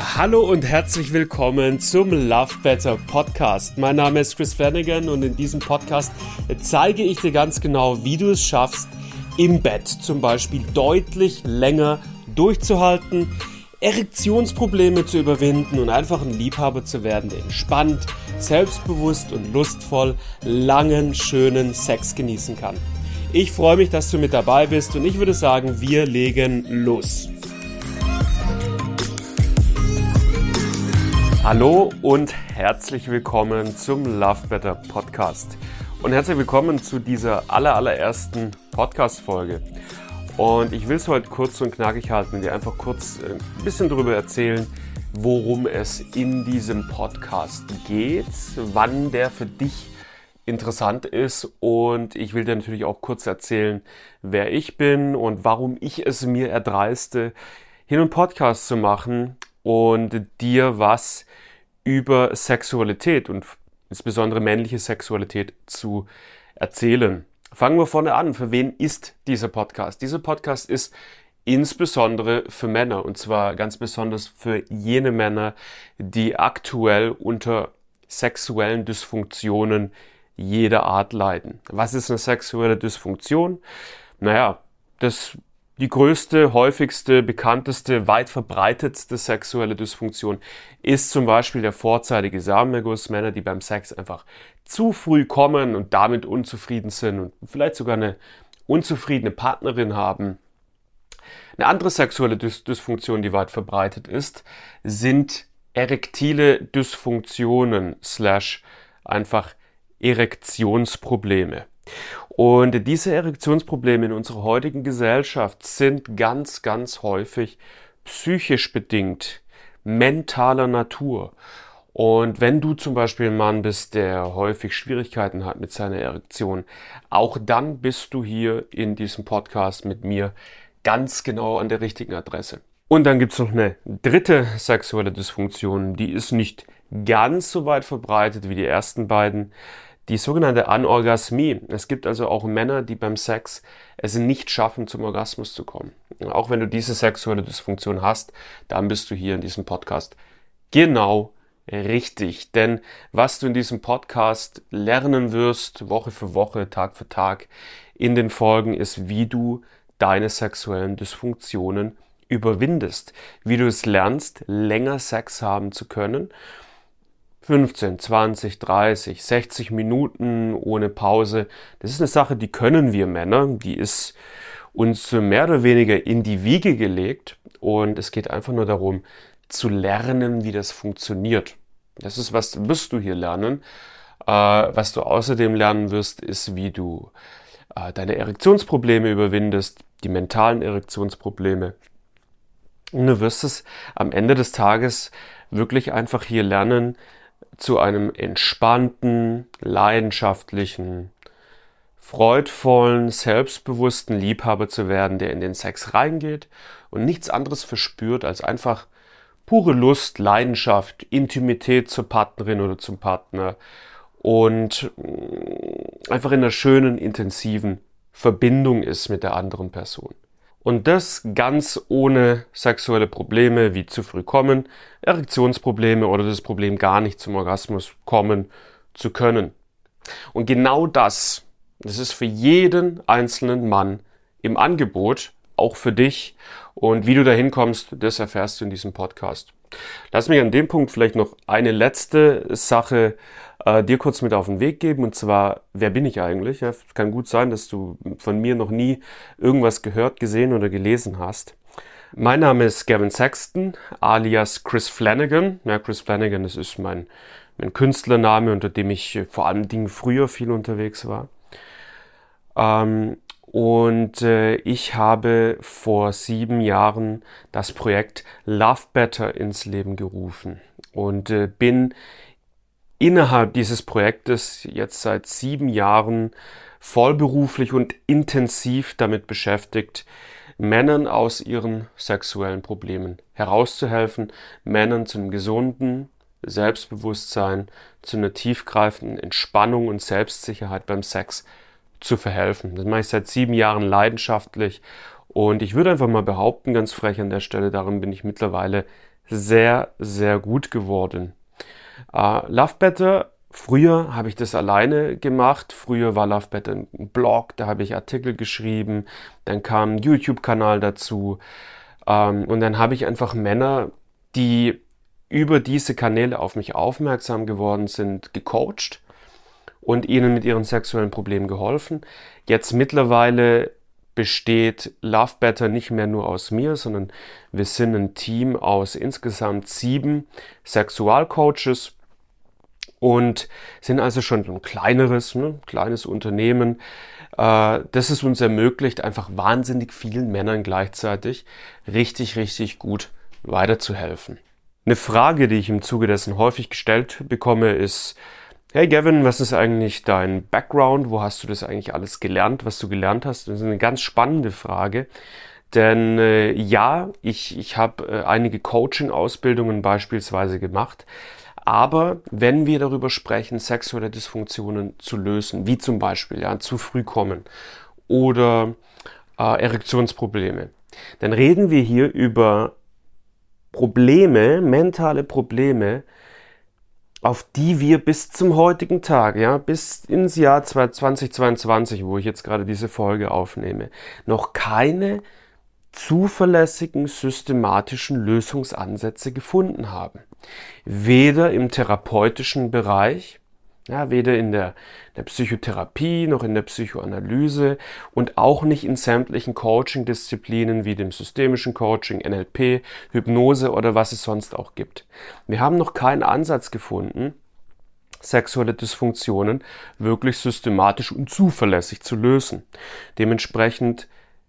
Hallo und herzlich willkommen zum Love Better Podcast. Mein Name ist Chris Flanagan und in diesem Podcast zeige ich dir ganz genau, wie du es schaffst, im Bett zum Beispiel deutlich länger durchzuhalten, Erektionsprobleme zu überwinden und einfach ein Liebhaber zu werden, der entspannt, selbstbewusst und lustvoll langen, schönen Sex genießen kann. Ich freue mich, dass du mit dabei bist und ich würde sagen, wir legen los. Hallo und herzlich willkommen zum Love Better Podcast. Und herzlich willkommen zu dieser aller, allerersten Podcast-Folge. Und ich will es heute kurz und knackig halten und dir einfach kurz äh, ein bisschen darüber erzählen, worum es in diesem Podcast geht, wann der für dich interessant ist und ich will dir natürlich auch kurz erzählen, wer ich bin und warum ich es mir erdreiste, hier einen Podcast zu machen und dir was über Sexualität und insbesondere männliche Sexualität zu erzählen. Fangen wir vorne an. Für wen ist dieser Podcast? Dieser Podcast ist insbesondere für Männer und zwar ganz besonders für jene Männer, die aktuell unter sexuellen Dysfunktionen jeder Art leiden. Was ist eine sexuelle Dysfunktion? Naja, das die größte, häufigste, bekannteste, weit verbreitetste sexuelle Dysfunktion ist zum Beispiel der vorzeitige Samenerguss. Männer, die beim Sex einfach zu früh kommen und damit unzufrieden sind und vielleicht sogar eine unzufriedene Partnerin haben. Eine andere sexuelle Dys Dysfunktion, die weit verbreitet ist, sind erektile Dysfunktionen slash einfach Erektionsprobleme. Und diese Erektionsprobleme in unserer heutigen Gesellschaft sind ganz, ganz häufig psychisch bedingt, mentaler Natur. Und wenn du zum Beispiel ein Mann bist, der häufig Schwierigkeiten hat mit seiner Erektion, auch dann bist du hier in diesem Podcast mit mir ganz genau an der richtigen Adresse. Und dann gibt's noch eine dritte sexuelle Dysfunktion, die ist nicht ganz so weit verbreitet wie die ersten beiden die sogenannte Anorgasmie. Es gibt also auch Männer, die beim Sex es nicht schaffen, zum Orgasmus zu kommen. Auch wenn du diese sexuelle Dysfunktion hast, dann bist du hier in diesem Podcast genau richtig. Denn was du in diesem Podcast lernen wirst, Woche für Woche, Tag für Tag, in den Folgen, ist, wie du deine sexuellen Dysfunktionen überwindest, wie du es lernst, länger Sex haben zu können 15, 20, 30, 60 Minuten ohne Pause. Das ist eine Sache, die können wir Männer. Die ist uns mehr oder weniger in die Wiege gelegt. Und es geht einfach nur darum, zu lernen, wie das funktioniert. Das ist, was wirst du hier lernen. Äh, was du außerdem lernen wirst, ist, wie du äh, deine Erektionsprobleme überwindest, die mentalen Erektionsprobleme. Und du wirst es am Ende des Tages wirklich einfach hier lernen, zu einem entspannten, leidenschaftlichen, freudvollen, selbstbewussten Liebhaber zu werden, der in den Sex reingeht und nichts anderes verspürt als einfach pure Lust, Leidenschaft, Intimität zur Partnerin oder zum Partner und mm, einfach in einer schönen, intensiven Verbindung ist mit der anderen Person. Und das ganz ohne sexuelle Probleme wie zu früh kommen, Erektionsprobleme oder das Problem gar nicht zum Orgasmus kommen zu können. Und genau das, das ist für jeden einzelnen Mann im Angebot, auch für dich. Und wie du dahin kommst, das erfährst du in diesem Podcast. Lass mich an dem Punkt vielleicht noch eine letzte Sache äh, dir kurz mit auf den Weg geben. Und zwar, wer bin ich eigentlich? Ja, es kann gut sein, dass du von mir noch nie irgendwas gehört, gesehen oder gelesen hast. Mein Name ist Gavin Sexton, alias Chris Flanagan. Ja, Chris Flanagan, das ist mein, mein Künstlername, unter dem ich vor allen Dingen früher viel unterwegs war. Ähm, und äh, ich habe vor sieben Jahren das Projekt Love Better ins Leben gerufen. Und äh, bin innerhalb dieses Projektes jetzt seit sieben Jahren vollberuflich und intensiv damit beschäftigt, Männern aus ihren sexuellen Problemen herauszuhelfen, Männern zu einem gesunden Selbstbewusstsein, zu einer tiefgreifenden Entspannung und Selbstsicherheit beim Sex zu verhelfen. Das mache ich seit sieben Jahren leidenschaftlich und ich würde einfach mal behaupten, ganz frech an der Stelle, darin bin ich mittlerweile sehr, sehr gut geworden. Uh, Love Better, früher habe ich das alleine gemacht. Früher war Love Better ein Blog, da habe ich Artikel geschrieben. Dann kam ein YouTube-Kanal dazu. Um, ähm, und dann habe ich einfach Männer, die über diese Kanäle auf mich aufmerksam geworden sind, gecoacht und ihnen mit ihren sexuellen Problemen geholfen. Jetzt mittlerweile besteht Love Better nicht mehr nur aus mir, sondern wir sind ein Team aus insgesamt sieben Sexualcoaches und sind also schon ein kleineres, ne, kleines Unternehmen, äh, das es uns ermöglicht, einfach wahnsinnig vielen Männern gleichzeitig richtig, richtig gut weiterzuhelfen. Eine Frage, die ich im Zuge dessen häufig gestellt bekomme, ist, Hey Gavin, was ist eigentlich dein Background? Wo hast du das eigentlich alles gelernt, was du gelernt hast? Das ist eine ganz spannende Frage. Denn äh, ja, ich, ich habe äh, einige Coaching-Ausbildungen beispielsweise gemacht. Aber wenn wir darüber sprechen, sexuelle Dysfunktionen zu lösen, wie zum Beispiel ja, zu früh kommen oder äh, Erektionsprobleme, dann reden wir hier über Probleme, mentale Probleme, auf die wir bis zum heutigen Tag, ja, bis ins Jahr 2022, wo ich jetzt gerade diese Folge aufnehme, noch keine zuverlässigen systematischen Lösungsansätze gefunden haben. Weder im therapeutischen Bereich, ja, weder in der, der Psychotherapie noch in der Psychoanalyse und auch nicht in sämtlichen Coaching-Disziplinen wie dem systemischen Coaching, NLP, Hypnose oder was es sonst auch gibt. Wir haben noch keinen Ansatz gefunden, sexuelle Dysfunktionen wirklich systematisch und zuverlässig zu lösen. Dementsprechend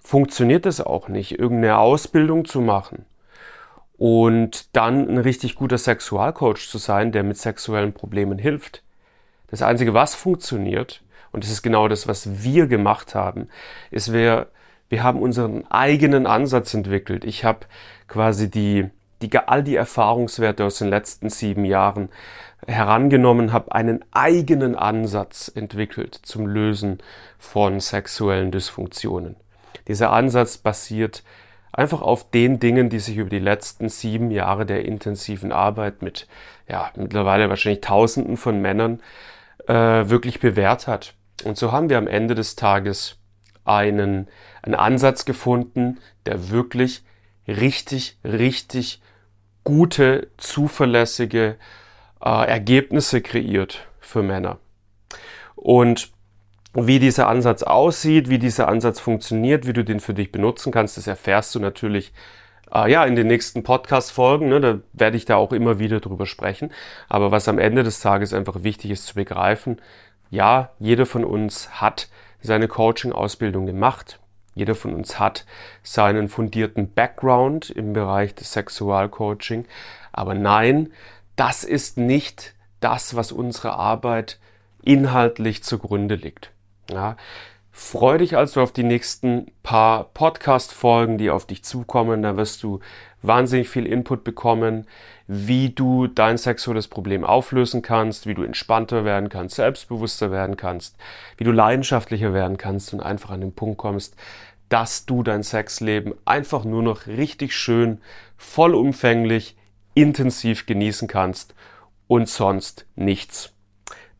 funktioniert es auch nicht, irgendeine Ausbildung zu machen und dann ein richtig guter Sexualcoach zu sein, der mit sexuellen Problemen hilft. Das Einzige, was funktioniert, und das ist genau das, was wir gemacht haben, ist, wir, wir haben unseren eigenen Ansatz entwickelt. Ich habe quasi die, die, all die Erfahrungswerte aus den letzten sieben Jahren herangenommen, habe einen eigenen Ansatz entwickelt zum Lösen von sexuellen Dysfunktionen. Dieser Ansatz basiert einfach auf den Dingen, die sich über die letzten sieben Jahre der intensiven Arbeit mit ja, mittlerweile wahrscheinlich Tausenden von Männern äh, wirklich bewährt hat. Und so haben wir am Ende des Tages einen, einen Ansatz gefunden, der wirklich richtig, richtig gute, zuverlässige äh, Ergebnisse kreiert für Männer. Und wie dieser Ansatz aussieht, wie dieser Ansatz funktioniert, wie du den für dich benutzen kannst, das erfährst du natürlich äh, ja, in den nächsten Podcast-Folgen, ne, da werde ich da auch immer wieder drüber sprechen. Aber was am Ende des Tages einfach wichtig ist zu begreifen, ja, jeder von uns hat seine Coaching-Ausbildung gemacht. Jeder von uns hat seinen fundierten Background im Bereich des Sexualcoaching. Aber nein, das ist nicht das, was unsere Arbeit inhaltlich zugrunde liegt. Ja, Freu dich also auf die nächsten paar Podcast-Folgen, die auf dich zukommen. Da wirst du wahnsinnig viel Input bekommen, wie du dein sexuelles Problem auflösen kannst, wie du entspannter werden kannst, selbstbewusster werden kannst, wie du leidenschaftlicher werden kannst und einfach an den Punkt kommst, dass du dein Sexleben einfach nur noch richtig schön, vollumfänglich, intensiv genießen kannst und sonst nichts.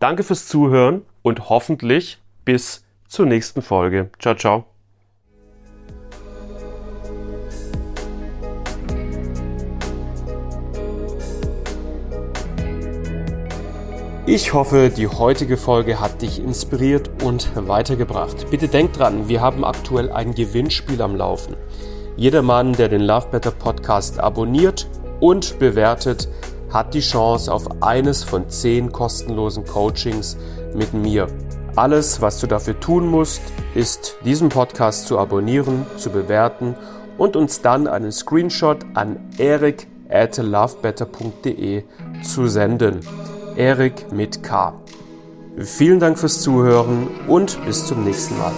Danke fürs Zuhören und hoffentlich bis zur nächsten Folge. Ciao, ciao. Ich hoffe, die heutige Folge hat dich inspiriert und weitergebracht. Bitte denk dran, wir haben aktuell ein Gewinnspiel am Laufen. Jeder Mann, der den Love Better Podcast abonniert und bewertet, hat die Chance auf eines von zehn kostenlosen Coachings mit mir. Alles, was du dafür tun musst, ist, diesen Podcast zu abonnieren, zu bewerten und uns dann einen Screenshot an erik at lovebetter.de zu senden. Erik mit K. Vielen Dank fürs Zuhören und bis zum nächsten Mal.